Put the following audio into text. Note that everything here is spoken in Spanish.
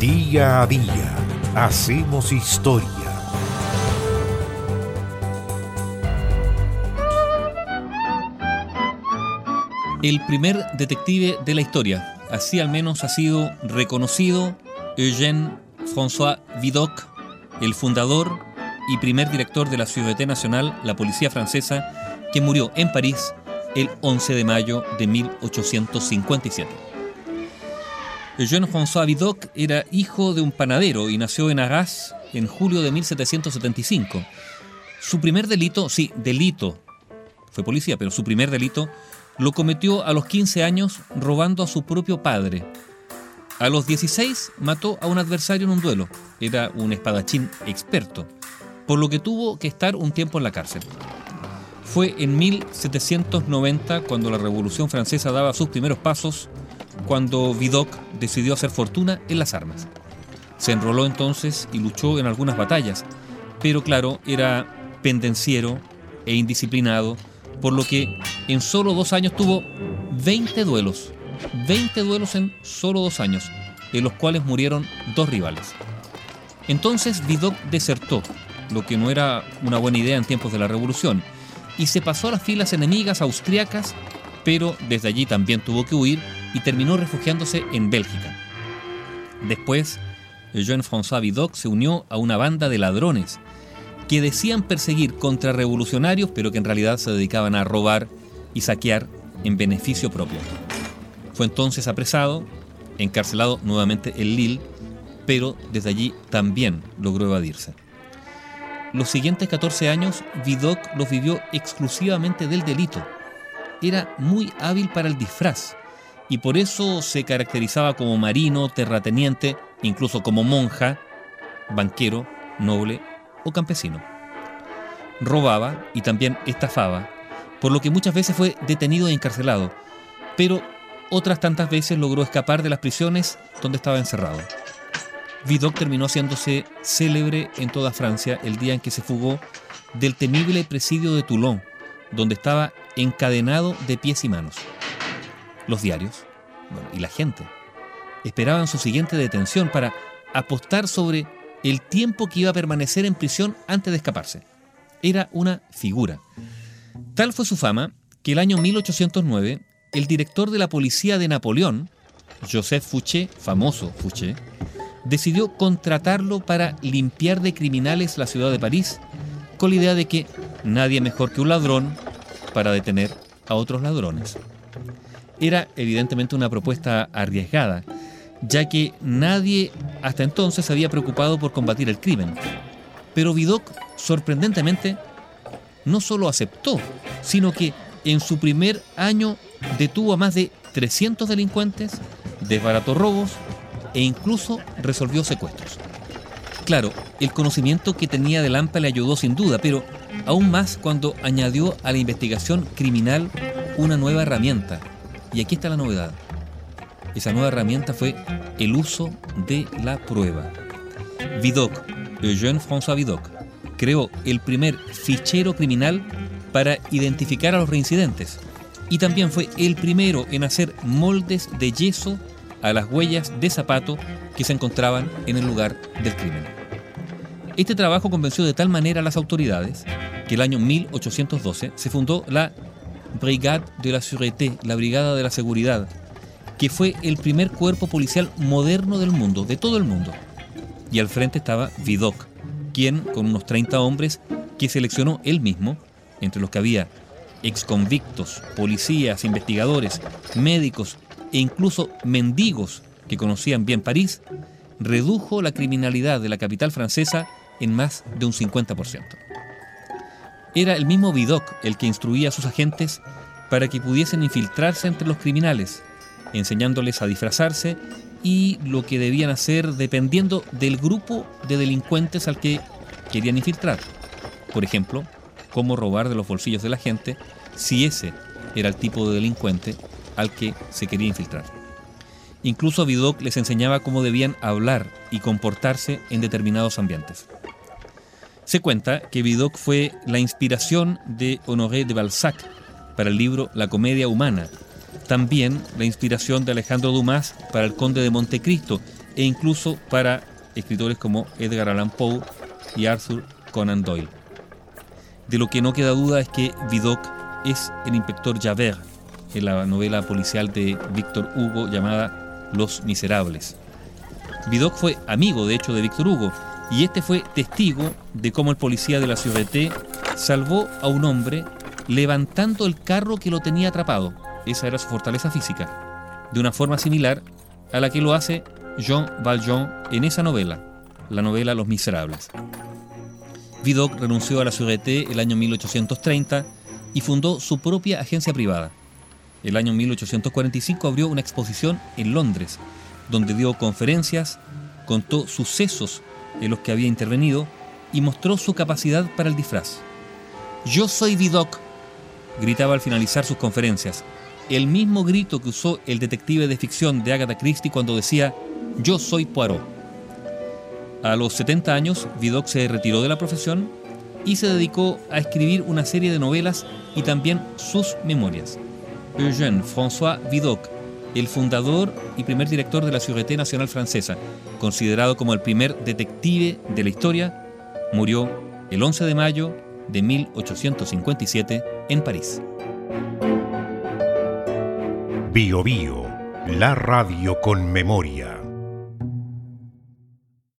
Día a día hacemos historia. El primer detective de la historia, así al menos ha sido reconocido Eugène François Vidocq, el fundador y primer director de la Société Nacional, la policía francesa, que murió en París el 11 de mayo de 1857. Jean-François Vidocq era hijo de un panadero y nació en Arras en julio de 1775. Su primer delito, sí, delito, fue policía, pero su primer delito lo cometió a los 15 años robando a su propio padre. A los 16 mató a un adversario en un duelo. Era un espadachín experto, por lo que tuvo que estar un tiempo en la cárcel. Fue en 1790 cuando la Revolución Francesa daba sus primeros pasos cuando Vidocq decidió hacer fortuna en las armas. Se enroló entonces y luchó en algunas batallas, pero claro, era pendenciero e indisciplinado, por lo que en solo dos años tuvo 20 duelos, 20 duelos en solo dos años, en los cuales murieron dos rivales. Entonces Vidocq desertó, lo que no era una buena idea en tiempos de la Revolución, y se pasó a las filas enemigas austriacas, pero desde allí también tuvo que huir y terminó refugiándose en Bélgica. Después, Jean-François Vidocq se unió a una banda de ladrones que decían perseguir contrarrevolucionarios, pero que en realidad se dedicaban a robar y saquear en beneficio propio. Fue entonces apresado, encarcelado nuevamente en Lille, pero desde allí también logró evadirse. Los siguientes 14 años, Vidocq los vivió exclusivamente del delito. Era muy hábil para el disfraz y por eso se caracterizaba como marino, terrateniente, incluso como monja, banquero, noble o campesino. Robaba y también estafaba, por lo que muchas veces fue detenido e encarcelado, pero otras tantas veces logró escapar de las prisiones donde estaba encerrado. Vidocq terminó haciéndose célebre en toda Francia el día en que se fugó del temible presidio de Toulon, donde estaba encadenado de pies y manos los diarios y la gente esperaban su siguiente detención para apostar sobre el tiempo que iba a permanecer en prisión antes de escaparse. Era una figura. Tal fue su fama que el año 1809 el director de la policía de Napoleón, Joseph Fouché, famoso Fouché, decidió contratarlo para limpiar de criminales la ciudad de París, con la idea de que nadie mejor que un ladrón para detener a otros ladrones era evidentemente una propuesta arriesgada, ya que nadie hasta entonces se había preocupado por combatir el crimen. Pero Vidocq, sorprendentemente, no solo aceptó, sino que en su primer año detuvo a más de 300 delincuentes, desbarató robos e incluso resolvió secuestros. Claro, el conocimiento que tenía de Lampa le ayudó sin duda, pero aún más cuando añadió a la investigación criminal una nueva herramienta, y aquí está la novedad. Esa nueva herramienta fue el uso de la prueba. Vidocq, Eugène-François Vidocq, creó el primer fichero criminal para identificar a los reincidentes y también fue el primero en hacer moldes de yeso a las huellas de zapato que se encontraban en el lugar del crimen. Este trabajo convenció de tal manera a las autoridades que el año 1812 se fundó la Brigade de la Sûreté, la Brigada de la Seguridad, que fue el primer cuerpo policial moderno del mundo, de todo el mundo. Y al frente estaba Vidocq, quien, con unos 30 hombres, que seleccionó él mismo, entre los que había exconvictos, policías, investigadores, médicos e incluso mendigos que conocían bien París, redujo la criminalidad de la capital francesa en más de un 50%. Era el mismo Vidocq el que instruía a sus agentes para que pudiesen infiltrarse entre los criminales, enseñándoles a disfrazarse y lo que debían hacer dependiendo del grupo de delincuentes al que querían infiltrar. Por ejemplo, cómo robar de los bolsillos de la gente si ese era el tipo de delincuente al que se quería infiltrar. Incluso Vidocq les enseñaba cómo debían hablar y comportarse en determinados ambientes. Se cuenta que Vidocq fue la inspiración de Honoré de Balzac para el libro La comedia humana, también la inspiración de Alejandro Dumas para El conde de Montecristo e incluso para escritores como Edgar Allan Poe y Arthur Conan Doyle. De lo que no queda duda es que Vidocq es el inspector Javert en la novela policial de Víctor Hugo llamada Los Miserables. Vidocq fue amigo, de hecho, de Víctor Hugo, y este fue testigo de cómo el policía de la Sûreté salvó a un hombre levantando el carro que lo tenía atrapado. Esa era su fortaleza física. De una forma similar a la que lo hace Jean Valjean en esa novela, la novela Los Miserables. Vidocq renunció a la Sûreté el año 1830 y fundó su propia agencia privada. El año 1845 abrió una exposición en Londres, donde dio conferencias, contó sucesos en los que había intervenido y mostró su capacidad para el disfraz. Yo soy Vidocq, gritaba al finalizar sus conferencias, el mismo grito que usó el detective de ficción de Agatha Christie cuando decía Yo soy Poirot. A los 70 años, Vidocq se retiró de la profesión y se dedicó a escribir una serie de novelas y también sus memorias. Eugène François Vidocq, el fundador y primer director de la Sûreté Nacional Francesa, considerado como el primer detective de la historia, murió el 11 de mayo de 1857 en París. Bio Bio, la radio con memoria.